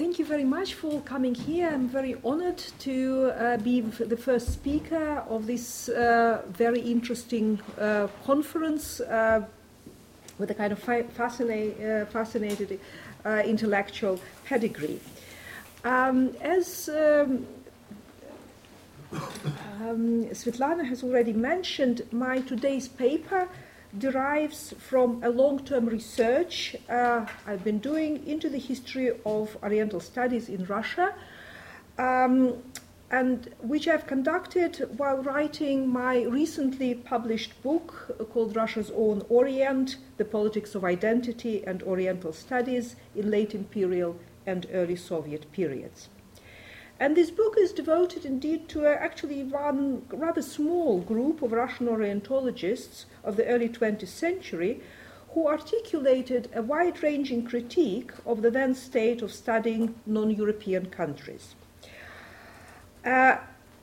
thank you very much for coming here. I'm very honored to uh, be the first speaker of this uh, very interesting uh, conference uh, with a kind of fa- fascina- uh, fascinated uh, intellectual pedigree. Um, as um, um, Svetlana has already mentioned, my today's paper derives from a long term research uh, I've been doing into the history of Oriental studies in Russia, um, and which I've conducted while writing my recently published book called Russia's Own Orient The Politics of Identity and Oriental Studies in Late Imperial and Early Soviet Periods. And this book is devoted indeed to a, actually one rather small group of Russian Orientologists of the early 20th century who articulated a wide ranging critique of the then state of studying non European countries. Uh,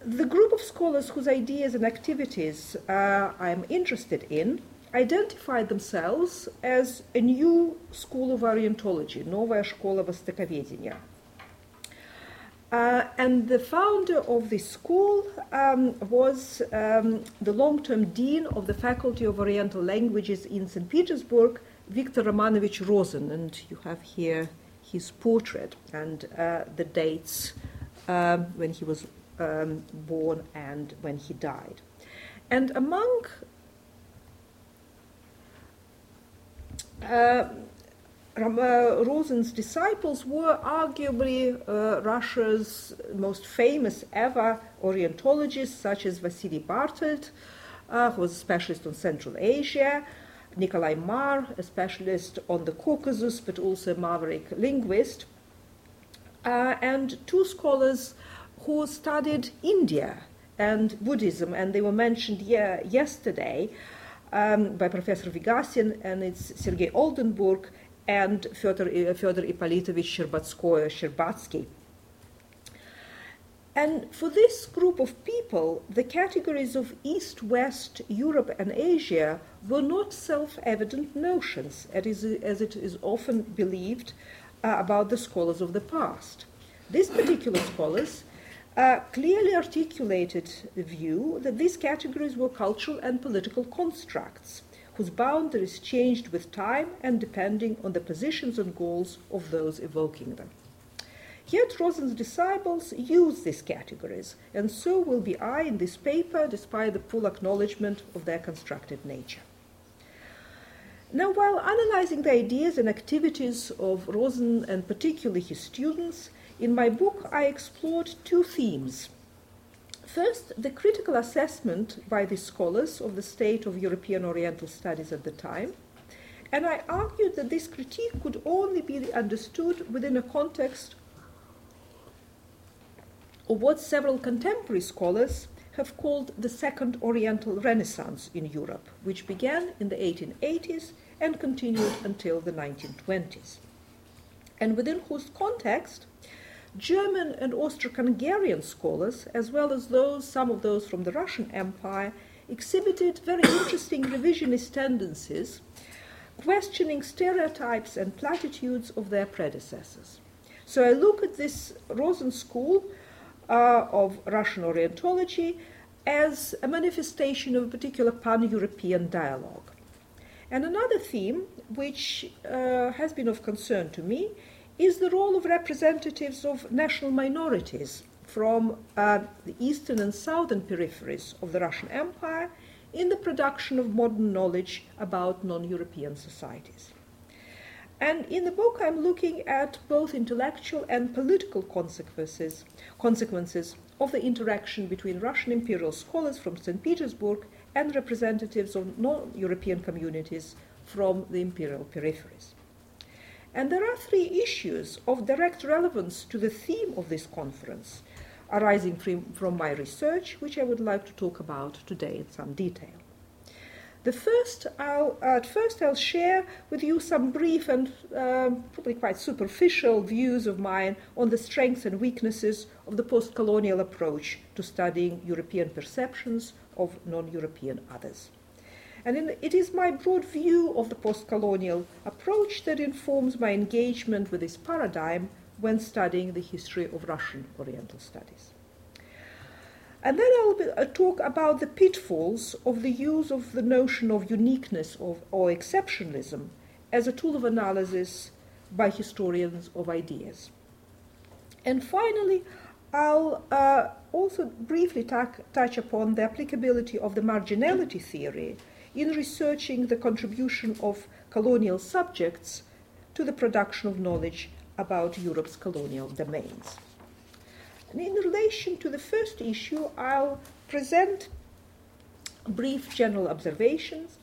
the group of scholars whose ideas and activities uh, I am interested in identified themselves as a new school of Orientology, Новая школа Востоковедения. Uh, and the founder of this school um, was um, the long term dean of the Faculty of Oriental Languages in St. Petersburg, Viktor Romanovich Rosen. And you have here his portrait and uh, the dates um, when he was um, born and when he died. And among uh, Rosen's disciples were arguably uh, Russia's most famous ever Orientologists, such as Vasily Bartold, uh, who was a specialist on Central Asia, Nikolai Marr, a specialist on the Caucasus, but also a maverick linguist, uh, and two scholars who studied India and Buddhism, and they were mentioned yesterday um, by Professor Vigasin, and it's Sergei Oldenburg and Fyodor, Fyodor Ippolitovich Sherbatskoy, Sherbatsky. And for this group of people, the categories of East, West, Europe, and Asia were not self evident notions, as it is often believed uh, about the scholars of the past. These particular scholars uh, clearly articulated the view that these categories were cultural and political constructs whose boundaries changed with time and depending on the positions and goals of those evoking them. Yet Rosen's disciples use these categories, and so will be I in this paper, despite the full acknowledgement of their constructed nature. Now, while analyzing the ideas and activities of Rosen and particularly his students, in my book I explored two themes First, the critical assessment by the scholars of the state of European Oriental studies at the time. And I argued that this critique could only be understood within a context of what several contemporary scholars have called the Second Oriental Renaissance in Europe, which began in the 1880s and continued until the 1920s, and within whose context German and Austro-Hungarian scholars, as well as those, some of those from the Russian Empire, exhibited very interesting revisionist tendencies, questioning stereotypes and platitudes of their predecessors. So I look at this Rosen school uh, of Russian Orientology as a manifestation of a particular pan-European dialogue. And another theme, which uh, has been of concern to me, is the role of representatives of national minorities from uh, the eastern and southern peripheries of the Russian Empire in the production of modern knowledge about non European societies. And in the book, I'm looking at both intellectual and political consequences, consequences of the interaction between Russian imperial scholars from St. Petersburg and representatives of non European communities from the imperial peripheries. And there are three issues of direct relevance to the theme of this conference arising from, my research, which I would like to talk about today in some detail. The first, I'll, at first, I'll share with you some brief and uh, probably quite superficial views of mine on the strengths and weaknesses of the post colonial approach to studying European perceptions of non European others. And in, it is my broad view of the post colonial approach that informs my engagement with this paradigm when studying the history of Russian Oriental studies. And then I'll, be, uh, talk about the pitfalls of the use of the notion of uniqueness of, or exceptionalism as a tool of analysis by historians of ideas. And finally, I'll uh, also briefly touch upon the applicability of the marginality theory in researching the contribution of colonial subjects to the production of knowledge about Europe's colonial domains. And in relation to the first issue, I'll present brief general observations,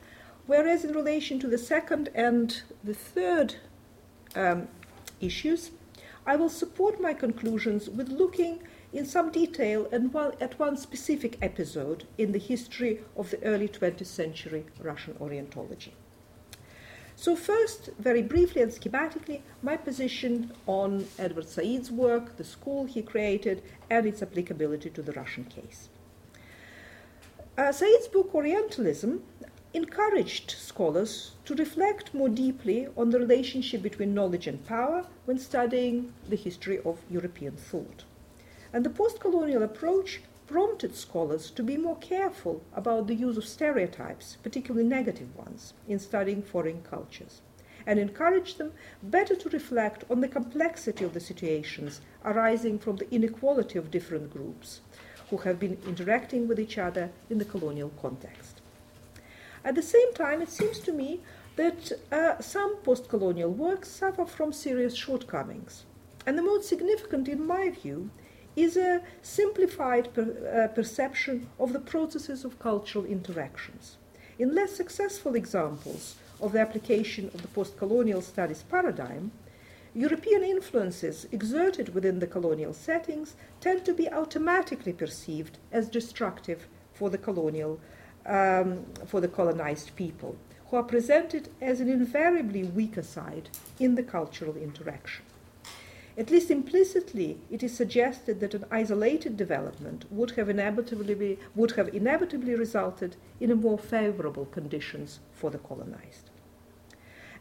whereas in relation to the second and the third um, issues, I will support my conclusions with looking in some detail and at one specific episode in the history of the early 20th century Russian Orientology. So, first, very briefly and schematically, my position on Edward Said's work, the school he created, and its applicability to the Russian case. Uh, Said's book Orientalism encouraged scholars to reflect more deeply on the relationship between knowledge and power when studying the history of European thought. And the post colonial approach prompted scholars to be more careful about the use of stereotypes, particularly negative ones, in studying foreign cultures, and encouraged them better to reflect on the complexity of the situations arising from the inequality of different groups who have been interacting with each other in the colonial context. At the same time, it seems to me that uh, some post colonial works suffer from serious shortcomings. And the most significant, in my view, is a simplified per, uh, perception of the processes of cultural interactions. In less successful examples of the application of the post colonial studies paradigm, European influences exerted within the colonial settings tend to be automatically perceived as destructive for the colonial um, for the colonized people, who are presented as an invariably weaker side in the cultural interaction. At least implicitly, it is suggested that an isolated development would have inevitably, would have inevitably resulted in a more favorable conditions for the colonized.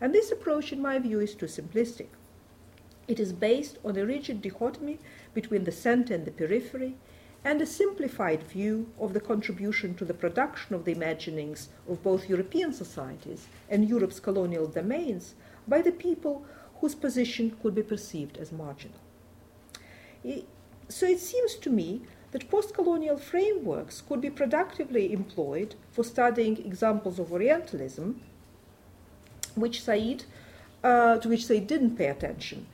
And this approach, in my view, is too simplistic. It is based on a rigid dichotomy between the center and the periphery, and a simplified view of the contribution to the production of the imaginings of both European societies and Europe's colonial domains by the people whose position could be perceived as marginal. So it seems to me that post colonial frameworks could be productively employed for studying examples of Orientalism, which Said, uh, to which Said didn't pay attention,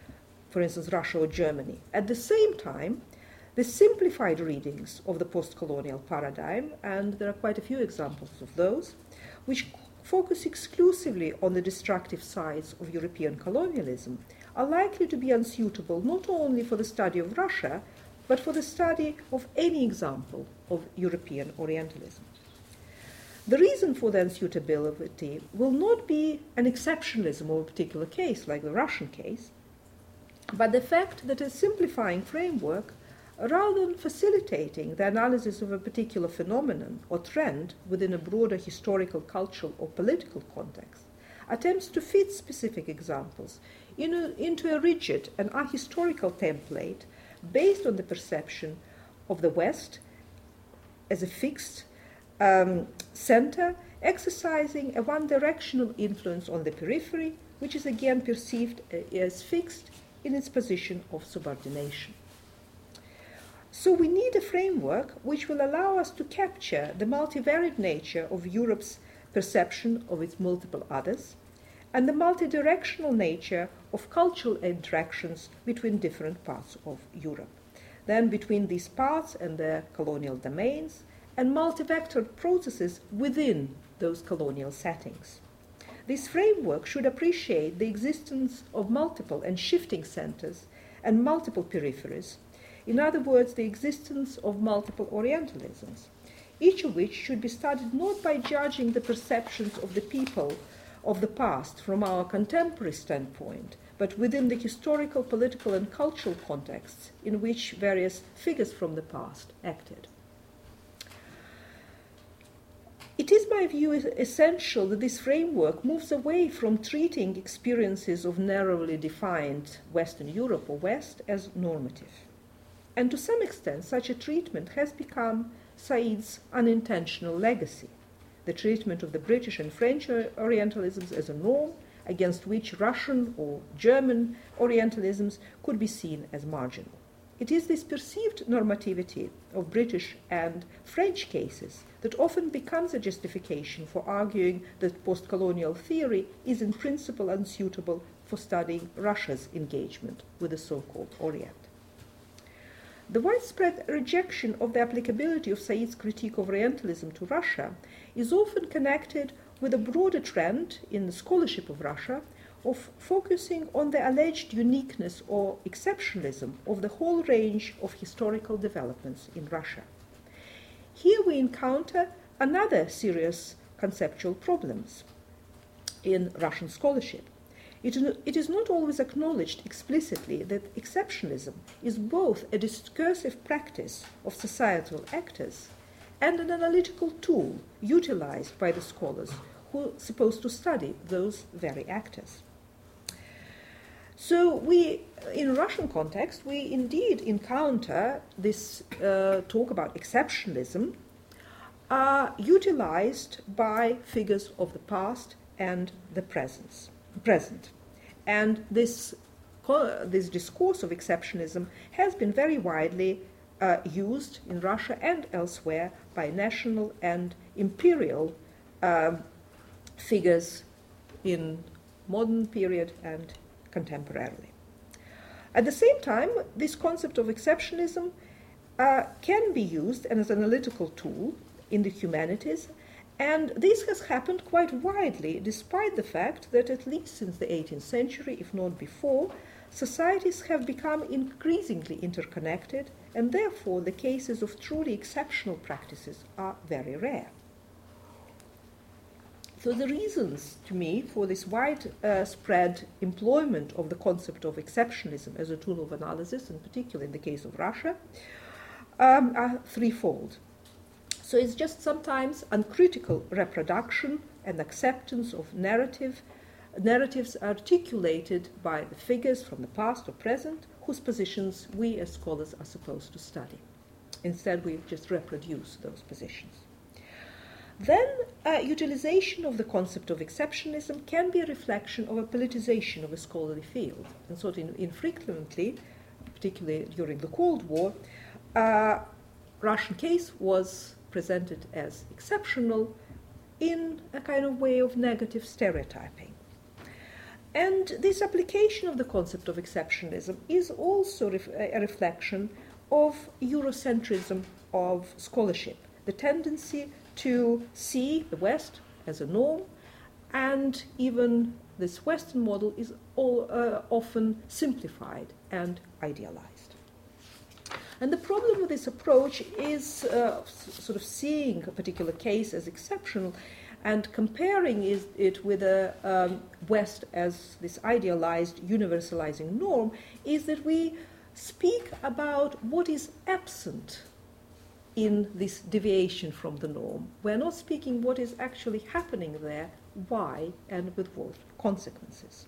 for instance, Russia or Germany. At the same time, the simplified readings of the post colonial paradigm, and there are quite a few examples of those, which focus exclusively on the destructive sides of European colonialism, are likely to be unsuitable not only for the study of Russia, but for the study of any example of European Orientalism. The reason for the unsuitability will not be an exceptionalism of a particular case, like the Russian case, but the fact that a simplifying framework rather than facilitating the analysis of a particular phenomenon or trend within a broader historical, cultural, or political context, attempts to fit specific examples in a, into a rigid and ahistorical template based on the perception of the West as a fixed um, center, exercising a one directional influence on the periphery, which is again perceived uh, as fixed in its position of subordination. So we need a framework which will allow us to capture the multivariate nature of Europe's perception of its multiple others and the multidirectional nature of cultural interactions between different parts of Europe. Then between these parts and their colonial domains and multivector processes within those colonial settings. This framework should appreciate the existence of multiple and shifting centers and multiple peripheries in other words, the existence of multiple Orientalisms, each of which should be studied not by judging the perceptions of the people of the past from our contemporary standpoint, but within the historical, political, and cultural contexts in which various figures from the past acted. It is, my view, essential that this framework moves away from treating experiences of narrowly defined Western Europe or West as normative. And to some extent, such a treatment has become Said's unintentional legacy the treatment of the British and French Orientalisms as a norm against which Russian or German Orientalisms could be seen as marginal. It is this perceived normativity of British and French cases that often becomes a justification for arguing that post colonial theory is in principle unsuitable for studying Russia's engagement with the so called Orient. The widespread rejection of the applicability of Said's critique of Orientalism to Russia is often connected with a broader trend in the scholarship of Russia of focusing on the alleged uniqueness or exceptionalism of the whole range of historical developments in Russia. Here we encounter another serious conceptual problems in Russian scholarship. It, it is not always acknowledged explicitly that exceptionalism is both a discursive practice of societal actors and an analytical tool utilized by the scholars who are supposed to study those very actors. So we, in Russian context, we indeed encounter this uh, talk about exceptionalism uh, utilized by figures of the past and the presence present. And this, this discourse of exceptionism has been very widely uh, used in Russia and elsewhere by national and imperial um, figures in modern period and contemporarily. At the same time, this concept of exceptionism uh, can be used as an analytical tool in the humanities and this has happened quite widely, despite the fact that, at least since the 18th century, if not before, societies have become increasingly interconnected, and therefore the cases of truly exceptional practices are very rare. So, the reasons to me for this widespread uh, employment of the concept of exceptionalism as a tool of analysis, in particular in the case of Russia, um, are threefold. So it's just sometimes uncritical reproduction and acceptance of narrative, narratives articulated by the figures from the past or present whose positions we as scholars are supposed to study. Instead, we just reproduce those positions. Then, uh, utilization of the concept of exceptionalism can be a reflection of a politicization of a scholarly field. And so, in, infrequently, particularly during the Cold War, uh, Russian case was presented as exceptional in a kind of way of negative stereotyping. And this application of the concept of exceptionalism is also ref- a reflection of Eurocentrism of scholarship, the tendency to see the West as a norm, and even this Western model is all, uh, often simplified and idealized. And the problem with this approach is uh, sort of seeing a particular case as exceptional and comparing it with the um, West as this idealized, universalizing norm, is that we speak about what is absent in this deviation from the norm. We're not speaking what is actually happening there, why, and with what consequences.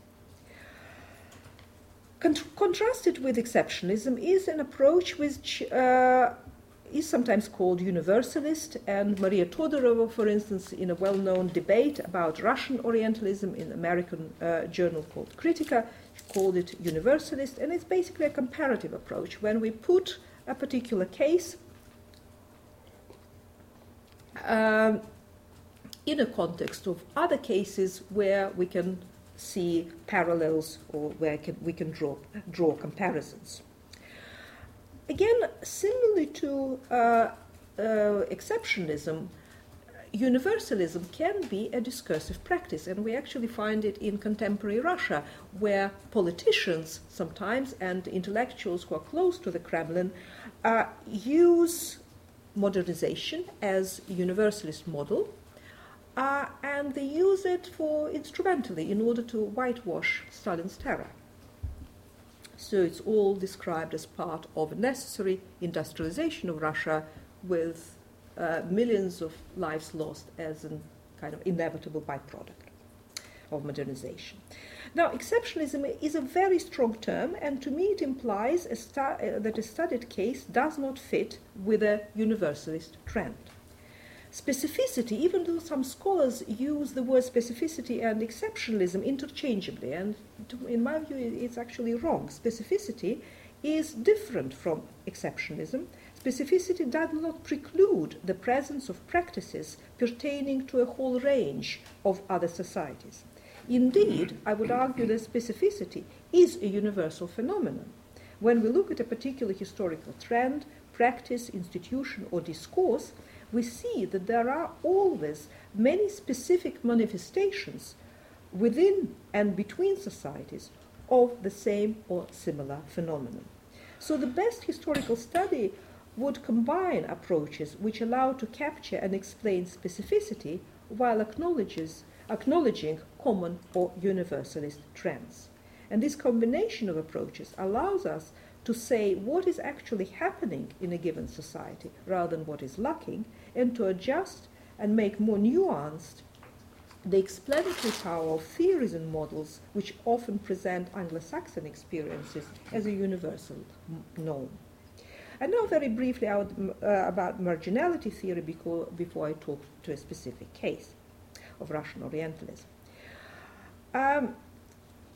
Con- contrasted with exceptionalism is an approach which uh, is sometimes called universalist, and Maria Todorova, for instance, in a well known debate about Russian Orientalism in an American uh, journal called Kritika, called it universalist, and it's basically a comparative approach. When we put a particular case um, in a context of other cases where we can see parallels or where can, we can draw, draw comparisons. Again, similarly to uh, uh, exceptionalism, universalism can be a discursive practice, and we actually find it in contemporary Russia, where politicians sometimes and intellectuals who are close to the Kremlin uh, use modernization as universalist model uh, and they use it for instrumentally in order to whitewash Stalin's terror. So it's all described as part of a necessary industrialization of Russia with uh, millions of lives lost as a kind of inevitable byproduct of modernization. Now, exceptionalism is a very strong term, and to me it implies a stu- uh, that a studied case does not fit with a universalist trend. Specificity, even though some scholars use the word specificity and exceptionalism interchangeably, and to, in my view it's actually wrong. Specificity is different from exceptionalism. Specificity does not preclude the presence of practices pertaining to a whole range of other societies. Indeed, I would argue that specificity is a universal phenomenon. When we look at a particular historical trend, practice, institution, or discourse, we see that there are always many specific manifestations within and between societies of the same or similar phenomenon. So the best historical study would combine approaches which allow to capture and explain specificity while acknowledges, acknowledging common or universalist trends. And this combination of approaches allows us to say what is actually happening in a given society rather than what is lacking, and to adjust and make more nuanced the explanatory power of theories and models which often present Anglo-Saxon experiences as a universal norm. And now very briefly uh, about marginality theory before, before I talk to a specific case of Russian Orientalism. Um,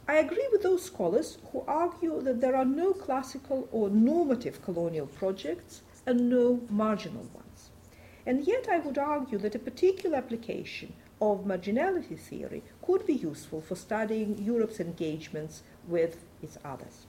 I agree with those scholars who argue that there are no classical or normative colonial projects and no marginal ones. And yet I would argue that a particular application of marginality theory could be useful for studying Europe's engagements with its others.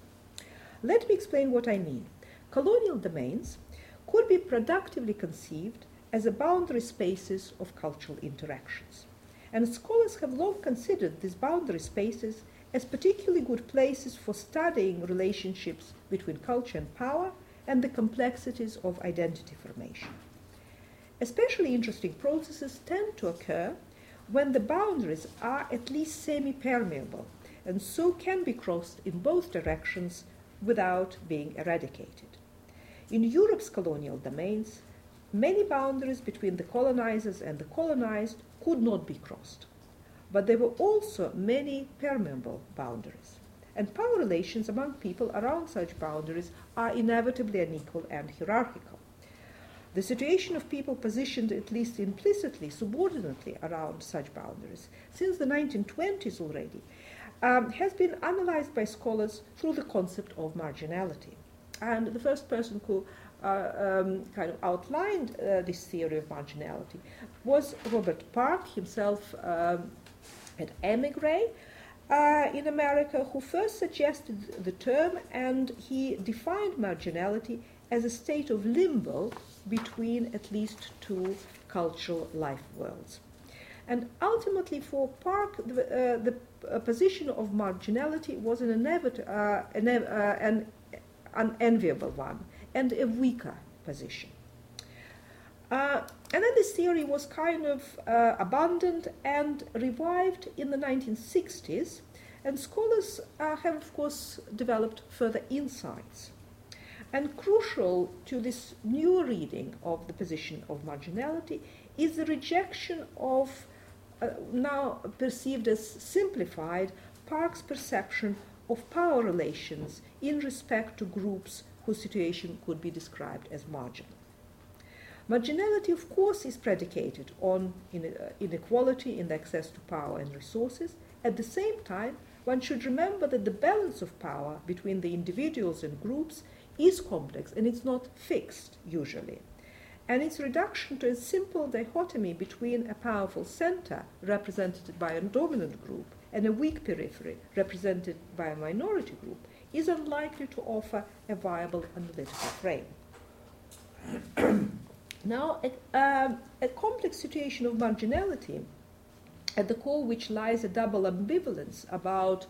Let me explain what I mean. Colonial domains could be productively conceived as a boundary spaces of cultural interactions. And scholars have long considered these boundary spaces as particularly good places for studying relationships between culture and power and the complexities of identity formation. Especially interesting processes tend to occur when the boundaries are at least semi permeable and so can be crossed in both directions without being eradicated. In Europe's colonial domains, many boundaries between the colonizers and the colonized could not be crossed. But there were also many permeable boundaries. And power relations among people around such boundaries are inevitably unequal and hierarchical. The situation of people positioned at least implicitly, subordinately around such boundaries since the 1920s already um, has been analyzed by scholars through the concept of marginality. And the first person who uh, um, kind of outlined uh, this theory of marginality was Robert Park, himself um, an emigre uh, in America, who first suggested the term and he defined marginality as a state of limbo between at least two cultural life worlds. And ultimately, for Park, the, uh, the uh, position of marginality was an, inevit- uh, an, uh, an unenviable one and a weaker position. Uh, and then this theory was kind of uh, abandoned and revived in the 1960s, and scholars uh, have, of course, developed further insights. And crucial to this new reading of the position of marginality is the rejection of, uh, now perceived as simplified, Park's perception of power relations in respect to groups whose situation could be described as marginal. Marginality, of course, is predicated on uh, inequality in the access to power and resources. At the same time, one should remember that the balance of power between the individuals and groups is complex and it's not fixed usually. And its reduction to a simple dichotomy between a powerful center represented by a dominant group and a weak periphery represented by a minority group is unlikely to offer a viable analytical frame. now, a, um, a complex situation of marginality, at the core which lies a double ambivalence about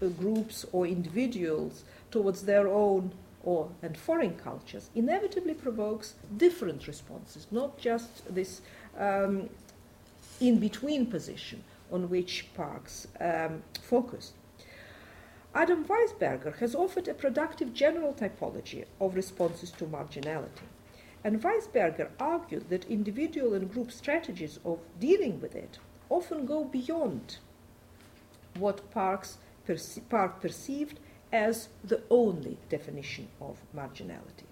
uh, groups or individuals towards their own or and foreign cultures, inevitably provokes different responses, not just this um, in between position on which Parks um, focused. Adam Weisberger has offered a productive general typology of responses to marginality. And Weisberger argued that individual and group strategies of dealing with it often go beyond what Parks perce- Park perceived as the only definition of marginality.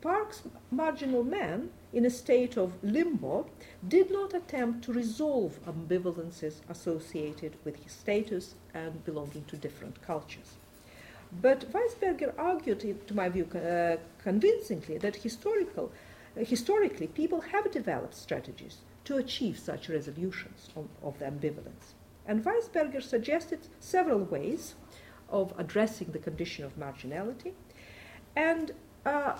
Park's marginal man, in a state of limbo, did not attempt to resolve ambivalences associated with his status and belonging to different cultures. But Weisberger argued, to my view, uh, convincingly that historical, uh, historically people have developed strategies to achieve such resolutions of, of the ambivalence. And Weisberger suggested several ways of addressing the condition of marginality. And uh,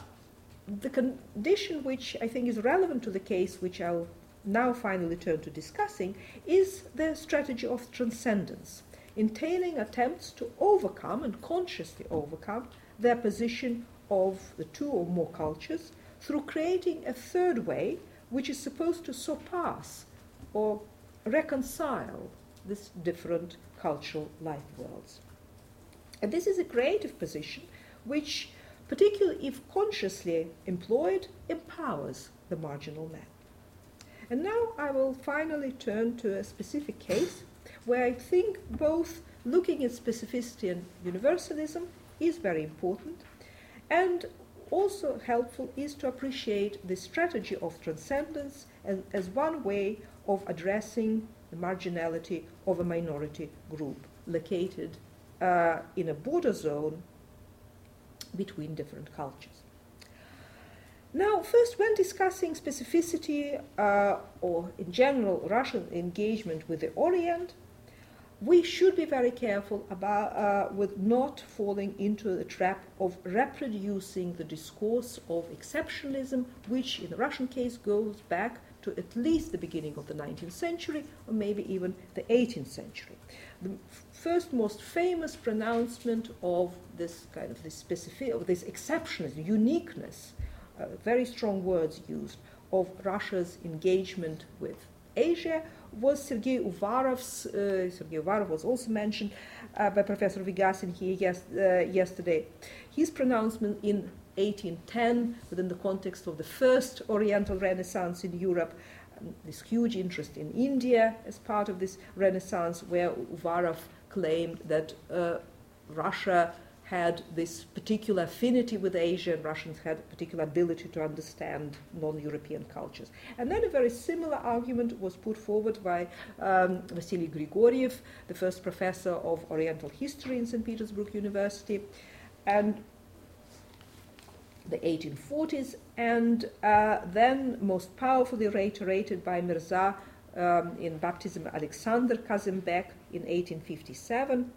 the condition which I think is relevant to the case, which I'll now finally turn to discussing, is the strategy of transcendence, entailing attempts to overcome and consciously overcome the position of the two or more cultures through creating a third way which is supposed to surpass or reconcile these different cultural life worlds. And this is a creative position which, particularly if consciously employed, empowers the marginal man. And now I will finally turn to a specific case where I think both looking at specificity and universalism is very important, and also helpful is to appreciate the strategy of transcendence as, as one way of addressing the marginality of a minority group located uh, in a border zone between different cultures. Now, first, when discussing specificity uh, or in general Russian engagement with the Orient, we should be very careful about uh, with not falling into the trap of reproducing the discourse of exceptionalism, which in the Russian case goes back to at least the beginning of the 19th century or maybe even the 18th century. The first most famous pronouncement of this kind of this specific, of this exceptionalism, uniqueness, uh, very strong words used, of Russia's engagement with Asia was Sergei Uvarov's. Uh, Sergei Uvarov was also mentioned uh, by Professor Vigasin here yes, uh, yesterday. His pronouncement in 1810, within the context of the first Oriental Renaissance in Europe, um, this huge interest in India as part of this Renaissance, where Uvarov claimed that uh, Russia had this particular affinity with Asia, and Russians had a particular ability to understand non European cultures. And then a very similar argument was put forward by um, Vasily Grigoriev, the first professor of Oriental history in St. Petersburg University. And the 1840s, and uh, then most powerfully reiterated by Mirza um, in Baptism Alexander Kazembek in 1857.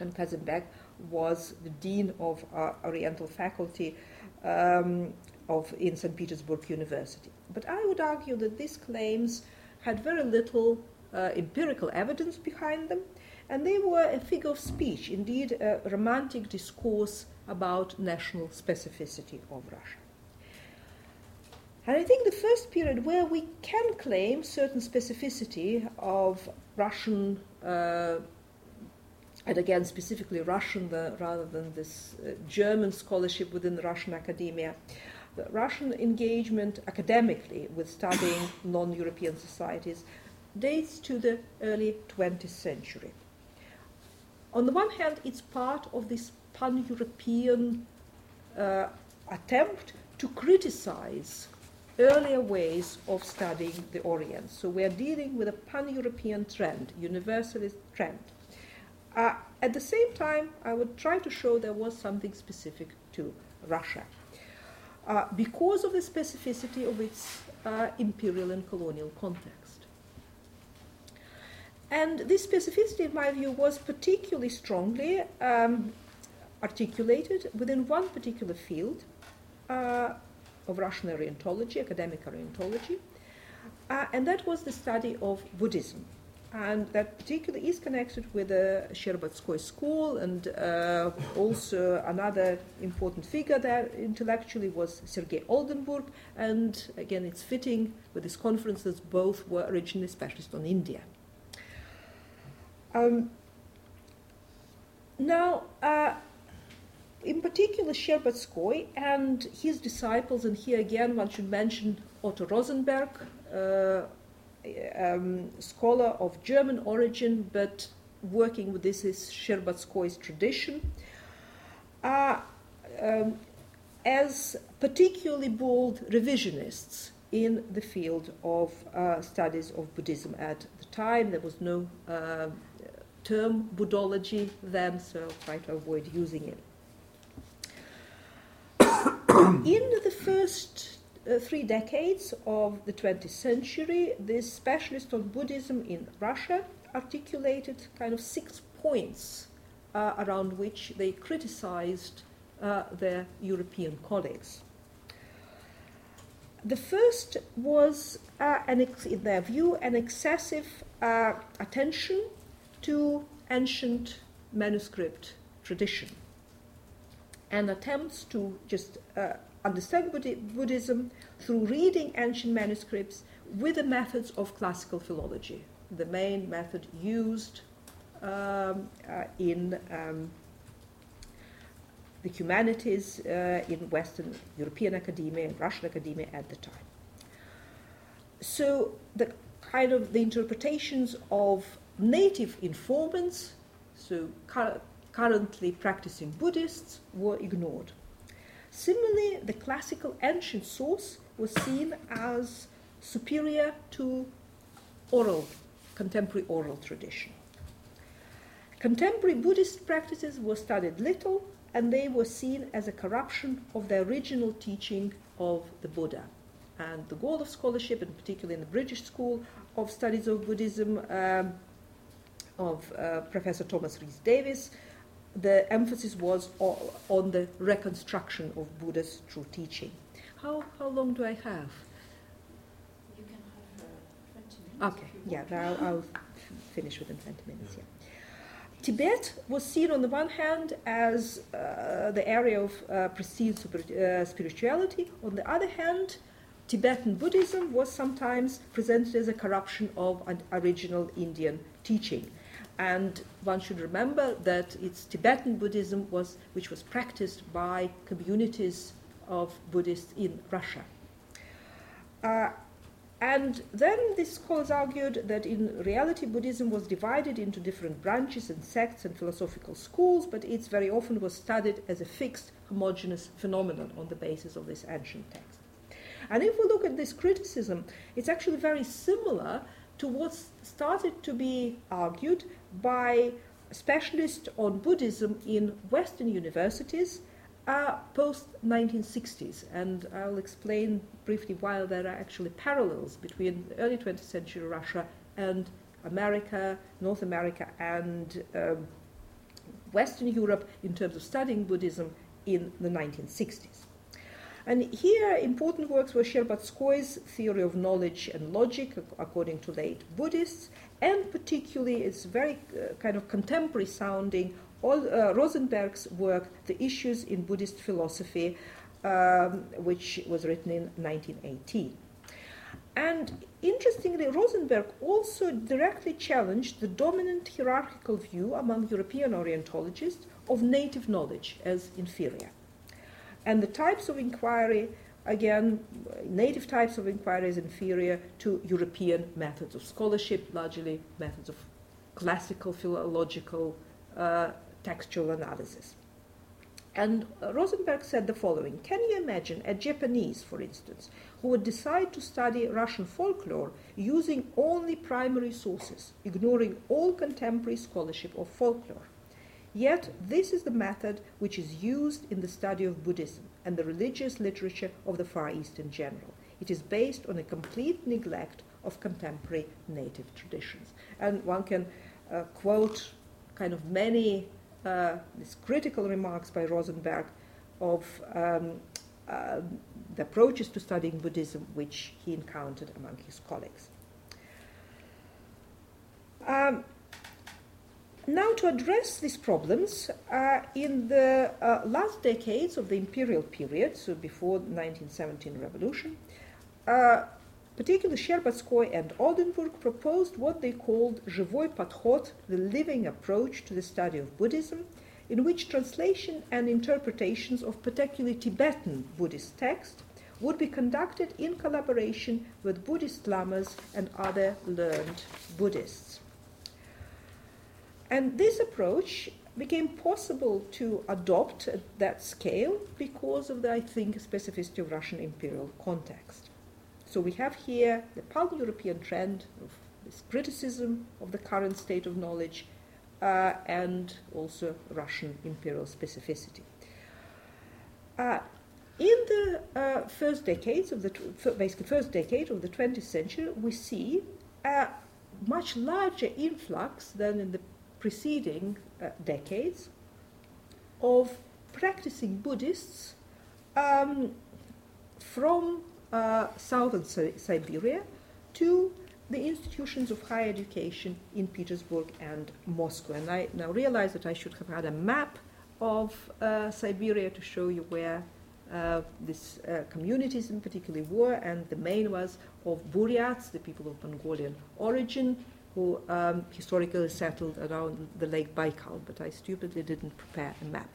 And Kazembek was the dean of uh, Oriental faculty um, of in St. Petersburg University. But I would argue that these claims had very little uh, empirical evidence behind them, and they were a figure of speech, indeed, a romantic discourse about national specificity of Russia. And I think the first period where we can claim certain specificity of Russian uh, and again specifically Russian the, rather than this uh, German scholarship within the Russian academia. The Russian engagement academically with studying non European societies dates to the early 20th century. On the one hand, it's part of this pan European uh, attempt to criticize earlier ways of studying the Orient. So we are dealing with a pan European trend, universalist trend. Uh, at the same time, I would try to show there was something specific to Russia. Uh, because of the specificity of its uh, imperial and colonial context. And this specificity, in my view, was particularly strongly um, articulated within one particular field uh, of Russian Orientology, academic Orientology, uh, and that was the study of Buddhism and that particularly is connected with the Shcherbatskoy school, and uh, also another important figure there intellectually was Sergei Oldenburg, and again, it's fitting with this conference that both were originally specialists on India. Um, now, uh, in, particular, Sherbatskoy and his disciples, and here again one should mention Otto Rosenberg, uh, um, scholar of German origin, but working with this is Sherbatskoy's tradition, are um, as particularly bold revisionists in the field of uh, studies of Buddhism at the time. There was no uh, term Buddhology then, so I'll try to avoid using it. in the first uh, three decades of the 20th century, this specialist on Buddhism in Russia articulated kind of six points uh, around which they criticized uh, their European colleagues. The first was, uh, an ex- in their view, an excessive uh, attention to ancient manuscript tradition and attempts to just uh, understand Buddhism through reading ancient manuscripts with the methods of classical philology, the main method used um, uh, in um, the humanities uh, in Western European academia and Russian academia at the time. So the kind of the interpretations of native informants, so currently practicing Buddhists, were ignored. Similarly, the classical ancient source was seen as superior to oral, contemporary oral tradition. Contemporary Buddhist practices were studied little, and they were seen as a corruption of the original teaching of the Buddha. And the goal of scholarship, and particularly in the British School of Studies of Buddhism, um, of uh, Professor Thomas Rhys Davids, the emphasis was on the reconstruction of Buddha's true teaching. How, how long do I have? You can have uh, 20 minutes. Okay, yeah, I'll, I'll finish within 20 minutes, yeah. Tibet was seen on the one hand as uh, the area of uh, prestige super, uh, spirituality. On the other hand, Tibetan Buddhism was sometimes presented as a corruption of an original Indian teaching. And one should remember that it's Tibetan Buddhism was, which was practiced by communities of Buddhists in Russia. Uh, and then these scholars argued that in reality Buddhism was divided into different branches and sects and philosophical schools, but it very often was studied as a fixed, homogeneous phenomenon on the basis of this ancient text. And if we look at this criticism, it's actually very similar to what started to be argued by specialists on Buddhism in Western universities uh, post 1960s. And I'll explain briefly why there are actually parallels between early 20th century Russia and America, North America, and um, Western Europe in terms of studying Buddhism in the 1960s. And here, important works were Sherbatskoy's theory of knowledge and logic, according to late Buddhists, and particularly its very uh, kind of contemporary sounding all, uh, Rosenberg's work, The Issues in Buddhist Philosophy, um, which was written in 1918. And interestingly, Rosenberg also directly challenged the dominant hierarchical view among European Orientologists of native knowledge as inferior. And the types of inquiry, again, native types of inquiry is inferior to European methods of scholarship, largely methods of classical philological uh, textual analysis. And Rosenberg said the following Can you imagine a Japanese, for instance, who would decide to study Russian folklore using only primary sources, ignoring all contemporary scholarship of folklore? Yet, this is the method which is used in the study of Buddhism and the religious literature of the Far East in general. It is based on a complete neglect of contemporary native traditions. And one can uh, quote kind of many uh, these critical remarks by Rosenberg of um, uh, the approaches to studying Buddhism which he encountered among his colleagues. Um, now, to address these problems, uh, in the uh, last decades of the imperial period, so before the 1917 revolution, uh, particularly Sherbatskoy and Oldenburg proposed what they called живой подход, the living approach to the study of Buddhism, in which translation and interpretations of particularly Tibetan Buddhist texts would be conducted in collaboration with Buddhist lamas and other learned Buddhists. And this approach became possible to adopt at that scale because of the, I think, specificity of Russian imperial context. So we have here the pan European trend of this criticism of the current state of knowledge uh, and also Russian imperial specificity. Uh, in the uh, first decades of the basically first decade of the 20th century, we see a much larger influx than in the preceding uh, decades of practicing Buddhists um, from uh, southern Siberia to the institutions of higher education in Petersburg and Moscow. And I now realize that I should have had a map of uh, Siberia to show you where uh, these uh, communities in particular were, and the main was of Buryats, the people of Mongolian origin, who um, historically settled around the Lake Baikal, but I stupidly didn't prepare a map.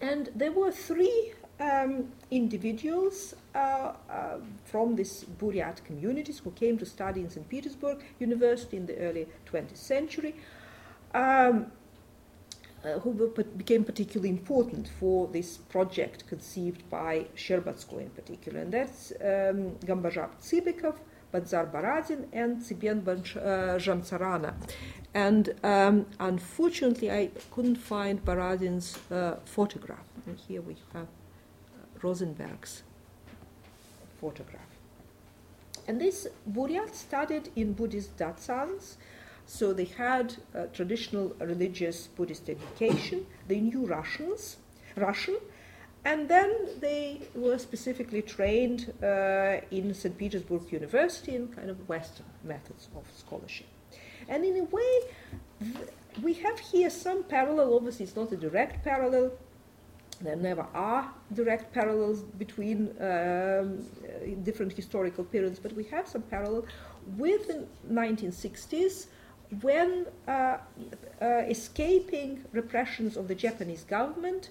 And there were three um, individuals uh, uh, from these Buryat communities who came to study in St. Petersburg University in the early 20th century. Um, uh, who became particularly important for this project conceived by Sherbatskoy in particular, and that's um, Gambazhab Tsibikov, Badzar Baradin, and Tsiben Zhamtsarano. Uh, and um, unfortunately, I couldn't find Baradin's uh, photograph. And here we have uh, Rosenberg's photograph. And this Buryat studied in Buddhist datsans so they had traditional religious Buddhist education. They knew Russians, Russian, and then they were specifically trained uh, in St. Petersburg University in kind of Western methods of scholarship. And in a way, th- we have here some parallel. Obviously, it's not a direct parallel. There never are direct parallels between um, different historical periods, but we have some parallel with the 1960s when uh, uh, escaping repressions of the Japanese government,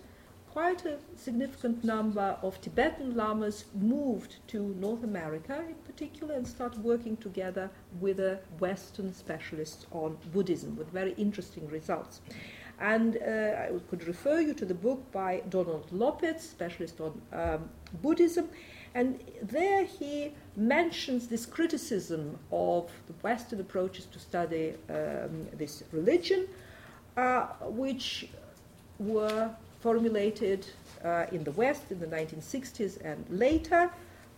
quite a significant number of Tibetan lamas moved to North America in particular and started working together with a Western specialists on Buddhism with very interesting results. And uh, I could refer you to the book by Donald Lopez, specialist on um, Buddhism, and there he mentions this criticism of the Western approaches to study um, this religion, uh, which were formulated uh, in the West in the 1960s and later.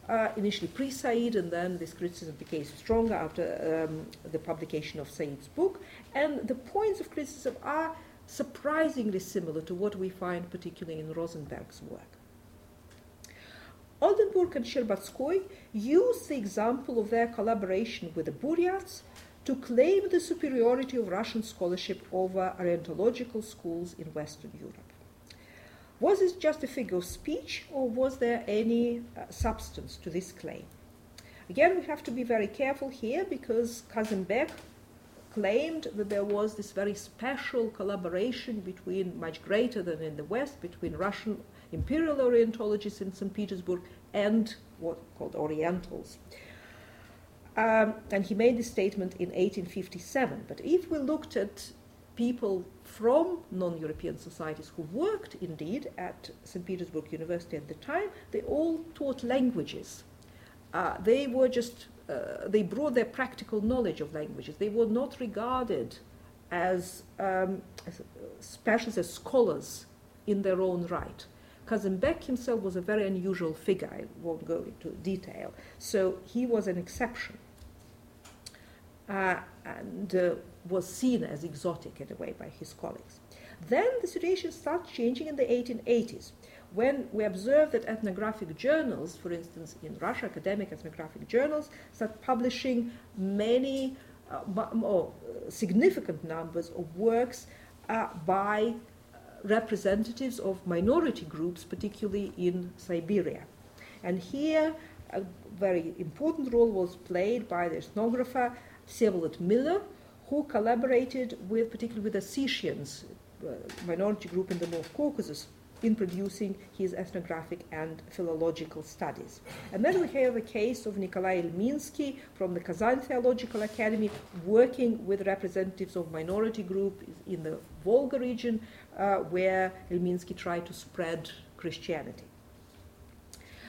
Uh, initially pre Said, and then this criticism became stronger after um, the publication of Said's book. And the points of criticism are surprisingly similar to what we find particularly in Rosenberg's work. Oldenburg and Sherbatskoy used the example of their collaboration with the Buryats to claim the superiority of Russian scholarship over Orientological schools in Western Europe. Was this just a figure of speech, or was there any uh, substance to this claim? Again, we have to be very careful here because Kazembek claimed that there was this very special collaboration between, much greater than in the West, between Russian imperial Orientologists in St. Petersburg and what called Orientals. Um, and he made this statement in 1857. But if we looked at people from non European societies who worked indeed at St. Petersburg University at the time, they all taught languages. Uh, they were just, uh, they brought their practical knowledge of languages. They were not regarded as, um, as specialists, as scholars in their own right. Kazembek himself was a very unusual figure. I won't go into detail. So he was an exception uh, and uh, was seen as exotic in a way by his colleagues. Then the situation starts changing in the 1880s when we observe that ethnographic journals, for instance, in Russia, academic ethnographic journals, start publishing many uh, more significant numbers of works uh, by representatives of minority groups, particularly in Siberia. And here, a very important role was played by the ethnographer Vsevolod Miller, who collaborated with, particularly with the Ossetians, uh, minority group in the North Caucasus, in producing his ethnographic and philological studies. And then we have a case of Nikolai Ilminsky from the Kazan Theological Academy working with representatives of minority group in the Volga region uh, where Ilminsky tried to spread Christianity.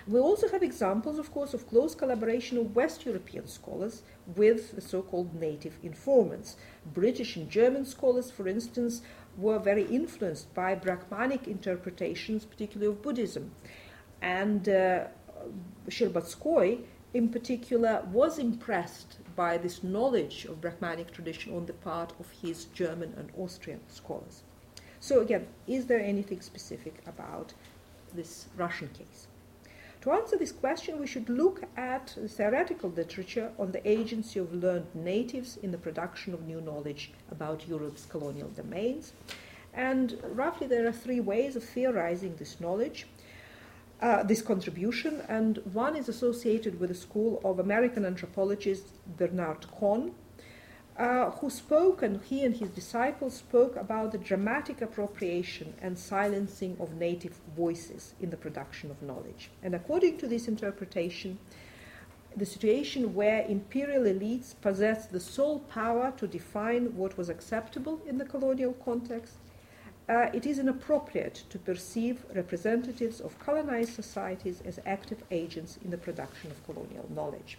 We also have examples, of course, of close collaboration of West European scholars with the so called native informants. British and German scholars, for instance, were very influenced by Brahmanic interpretations, particularly of Buddhism. And uh, Sherbatskoy, in particular, was impressed by this knowledge of Brahmanic tradition on the part of his German and Austrian scholars. So, again, is there anything specific about this Russian case? To answer this question, we should look at the theoretical literature on the agency of learned natives in the production of new knowledge about Europe's colonial domains. And roughly, there are three ways of theorizing this knowledge. Uh, this contribution, and one is associated with the school of American anthropologist Bernard Cohn, uh, who spoke, and he and his disciples spoke about the dramatic appropriation and silencing of native voices in the production of knowledge. And according to this interpretation, the situation where imperial elites possessed the sole power to define what was acceptable in the colonial context, uh, it is inappropriate to perceive representatives of colonized societies as active agents in the production of colonial knowledge.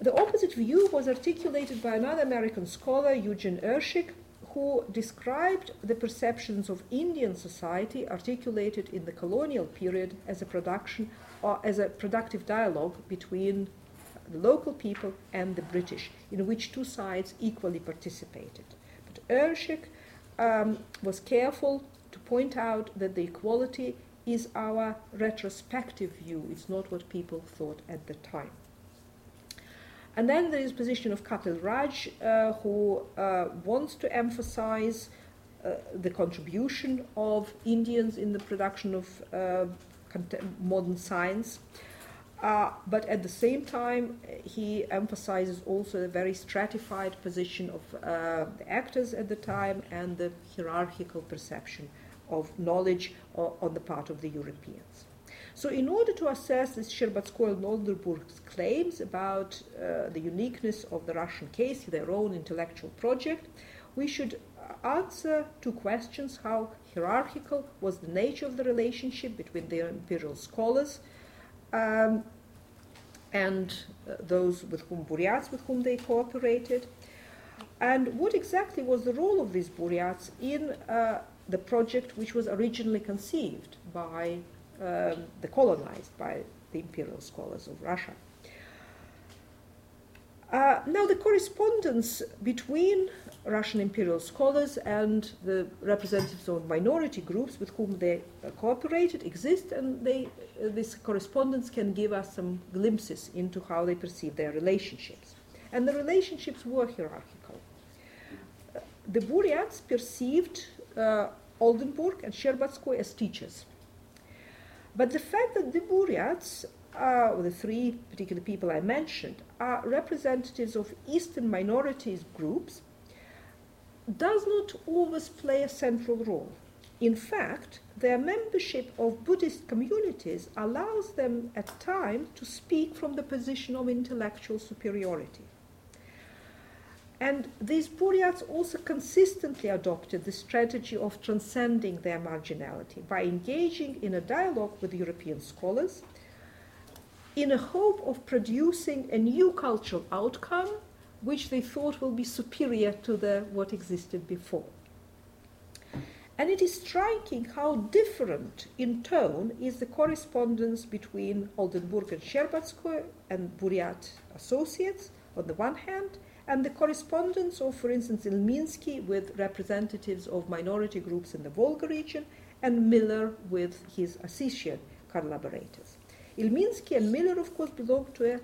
The opposite view was articulated by another American scholar, Eugene Irschick, who described the perceptions of Indian society articulated in the colonial period as a production or as a productive dialogue between the local people and the British, in which two sides equally participated. But Irschick um, was careful to point out that the equality is our retrospective view, it's not what people thought at the time. And then there is position of Kapil Raj, uh, who uh, wants to emphasize uh, the contribution of Indians in the production of uh, modern science. Uh, but at the same time, he emphasizes also the very stratified position of uh, the actors at the time and the hierarchical perception of knowledge on the part of the Europeans. So, in order to assess this Sherbatskoy and Oldenburg's claims about uh, the uniqueness of the Russian case, their own intellectual project, we should answer two questions how hierarchical was the nature of the relationship between the imperial scholars um, and uh, those with whom Buryats with whom they cooperated, and what exactly was the role of these Buryats in uh, the project which was originally conceived by um, the colonized by the imperial scholars of Russia. Uh, now, the correspondence between Russian imperial scholars and the representatives of minority groups with whom they uh, cooperated exists, and they, uh, this correspondence can give us some glimpses into how they perceive their relationships. And the relationships were hierarchical. Uh, the Buryats perceived uh, Oldenburg and Sherbatskoy as teachers. But the fact that the Buryats, uh, the three particular people I mentioned, are representatives of Eastern minorities groups does not always play a central role. In fact, their membership of Buddhist communities allows them at times to speak from the position of intellectual superiority. And these Buryats also consistently adopted the strategy of transcending their marginality by engaging in a dialogue with European scholars in a hope of producing a new cultural outcome which they thought will be superior to the, what existed before. And it is striking how different in tone is the correspondence between Oldenburg and Sherbatskoy and Buryat associates on the one hand, and the correspondence of, for instance, Ilminsky with representatives of minority groups in the Volga region, and Miller with his Ossetian collaborators. Ilminsky and Miller, of course, belong to an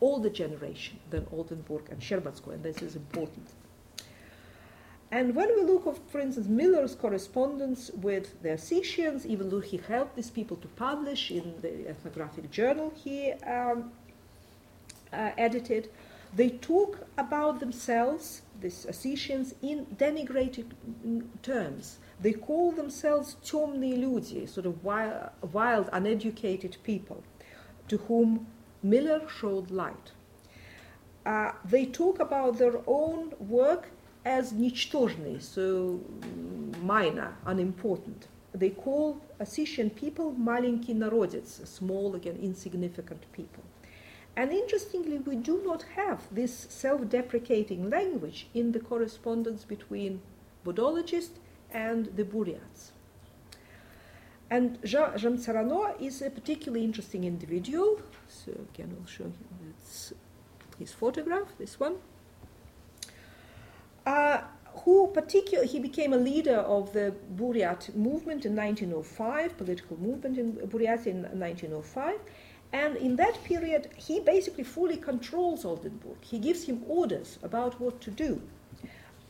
older generation than Oldenburg and Sherbatskoy, and this is important. And when we look at, for instance, Miller's correspondence with the Ossetians, even though he helped these people to publish in the ethnographic journal he um, uh, edited, They talk about themselves, these Ossetians, in denigrated mm, terms. They call themselves темные люди, sort of wild, wild, uneducated people, to whom Miller showed light. Uh, they talk about their own work as ничтожный, so mm, minor, unimportant. They call Ossetian people маленький народец, small, again, insignificant people. And interestingly, we do not have this self deprecating language in the correspondence between Buddhologists and the Buryats. And Jean, Zhamtsarano is a particularly interesting individual. So, again, I'll show him his photograph, this one. Uh, who particularly he became a leader of the Buryat movement in 1905, political movement in Buryatia in 1905, and in that period, he basically fully controls Oldenburg. He gives him orders about what to do.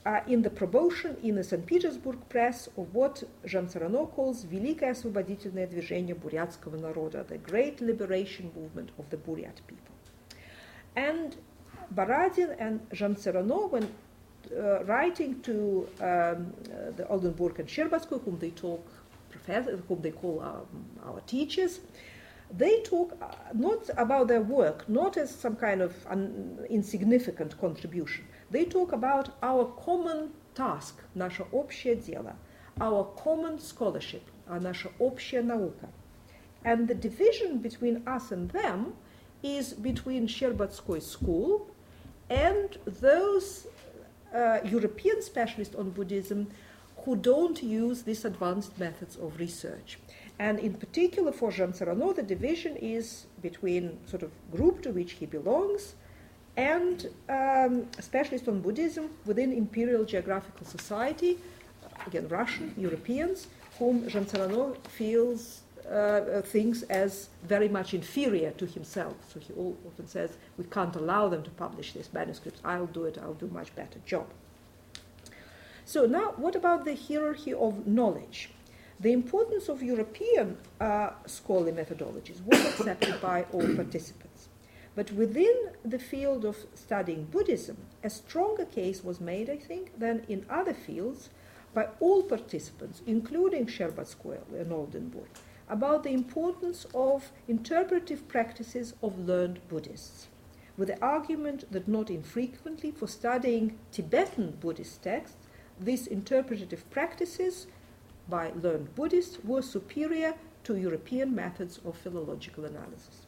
Uh, in the promotion in the St. Petersburg press of what Zhamtsarano calls Великое освободительное движение бурятского Naroda," the great liberation movement of the Buryat people. And Baradin and Zhamtsarano, when uh, writing to um, the Oldenburg and Sherbatskoy, whom they talk, whom they call um, our teachers, they talk uh, not about their work, not as some kind of un- insignificant contribution. They talk about our common task, наше общее дело, our common scholarship, наша общая наука. And the division between us and them is between Sherbatskoy school and those uh, European specialists on Buddhism who don't use these advanced methods of research. And in particular for Zhamtsarano, the division is between sort of group to which he belongs and um, specialists on Buddhism within Imperial Geographical Society, again Russian, Europeans, whom Zhamtsarano feels uh, things as very much inferior to himself. So he often says, we can't allow them to publish this manuscript. I'll do it. I'll do a much better job. So now, what about the hierarchy of knowledge? The importance of European uh, scholarly methodologies was accepted by all participants. But within the field of studying Buddhism, a stronger case was made, I think, than in other fields by all participants, including Sherbatskoy and Oldenburg, about the importance of interpretive practices of learned Buddhists, with the argument that not infrequently for studying Tibetan Buddhist texts, these interpretative practices by learned Buddhists were superior to European methods of philological analysis.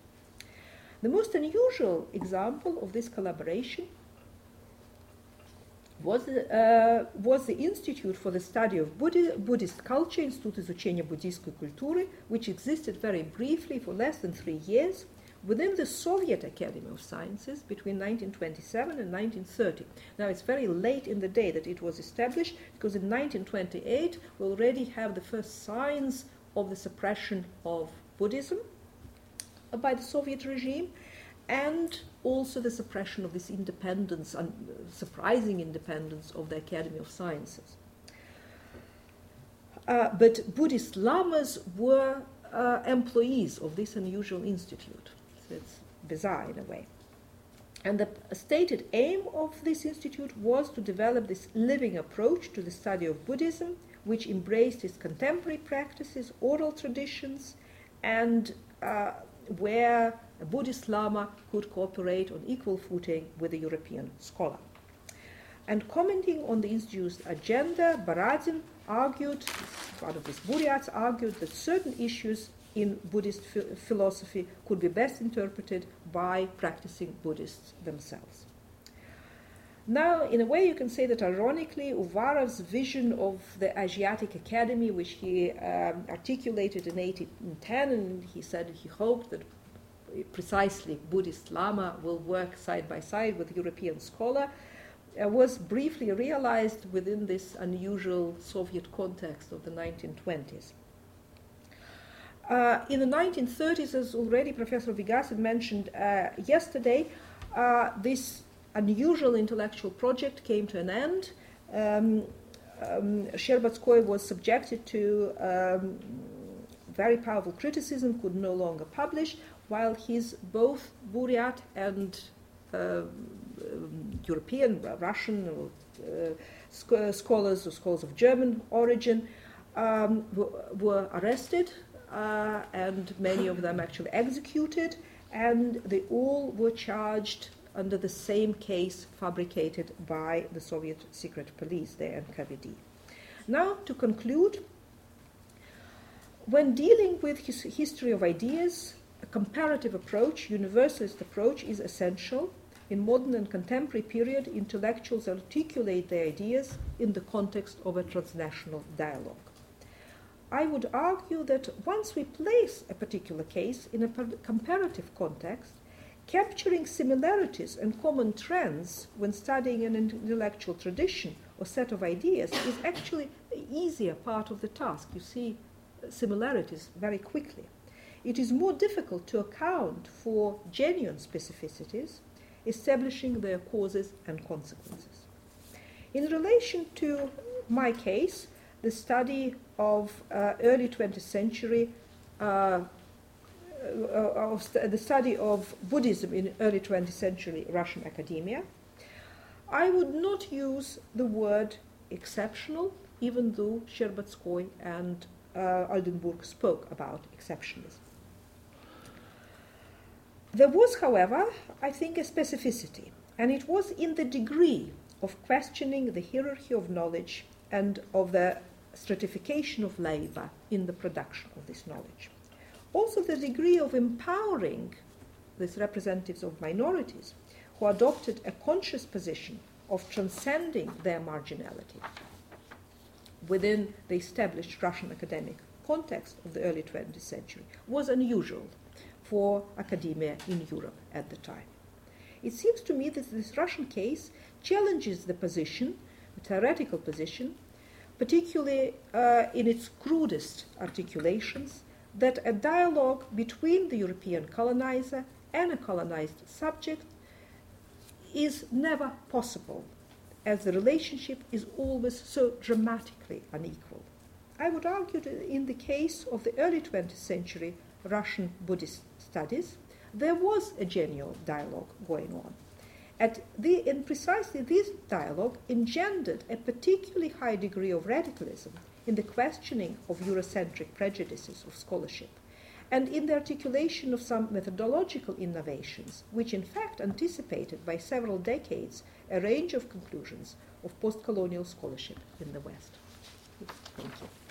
The most unusual example of this collaboration was, uh, was the Institute for the Study of Buddhi- Buddhist Culture, Institut изучения буддийской культуры, which existed very briefly for less than three years within the Soviet Academy of Sciences between 1927 and 1930. Now, it's very late in the day that it was established because in 1928 we already have the first signs of the suppression of Buddhism by the Soviet regime and also the suppression of this independence and surprising independence of the Academy of Sciences. Uh, but Buddhist lamas were uh, employees of this unusual institute. It's bizarre in a way. And the stated aim of this institute was to develop this living approach to the study of Buddhism, which embraced its contemporary practices, oral traditions, and uh, where a Buddhist Lama could cooperate on equal footing with a European scholar. And commenting on the institute's agenda, Baradin argued, one of his Buryats argued that certain issues in Buddhist philosophy could be best interpreted by practicing Buddhists themselves. Now, in a way, you can say that ironically, Uvarov's vision of the Asiatic Academy, which he um, articulated in 1810, and he said he hoped that precisely Buddhist Lama will work side by side with European scholar, uh, was briefly realized within this unusual Soviet context of the 1920s. Uh, in the 1930s, as already Professor Vigasin mentioned uh, yesterday, uh, this unusual intellectual project came to an end. Um, um, Sherbatskoy was subjected to um, very powerful criticism, could no longer publish, while his both Buryat and uh, um, European, Russian, uh, sc- scholars or scholars of German origin um, were arrested uh, and many of them actually executed, and they all were charged under the same case fabricated by the Soviet secret police, the NKVD. Now, to conclude, when dealing with his history of ideas, a comparative approach, universalist approach, is essential. In modern and contemporary period, intellectuals articulate their ideas in the context of a transnational dialogue. I would argue that once we place a particular case in a comparative context, capturing similarities and common trends when studying an intellectual tradition or set of ideas is actually the easier part of the task. You see uh, similarities very quickly. It is more difficult to account for genuine specificities, establishing their causes and consequences. In relation to my case, the study of uh, early 20th century, uh, uh, of st- the study of Buddhism in early 20th century Russian academia, I would not use the word exceptional, even though Sherbatskoy and uh, Oldenburg spoke about exceptionalism. There was, however, I think, a specificity, and it was in the degree of questioning the hierarchy of knowledge and of the stratification of labor in the production of this knowledge. Also, the degree of empowering these representatives of minorities who adopted a conscious position of transcending their marginality within the established Russian academic context of the early 20th century was unusual for academia in Europe at the time. It seems to me that this Russian case challenges the position, the theoretical position, particularly uh, in its crudest articulations, that a dialogue between the European colonizer and a colonized subject is never possible, as the relationship is always so dramatically unequal. I would argue that in the case of the early 20th century Russian Buddhist studies, there was a genuine dialogue going on. At the, and precisely this dialogue engendered a particularly high degree of radicalism in the questioning of Eurocentric prejudices of scholarship and in the articulation of some methodological innovations, which in fact anticipated by several decades a range of conclusions of post colonial scholarship in the West. Thank you.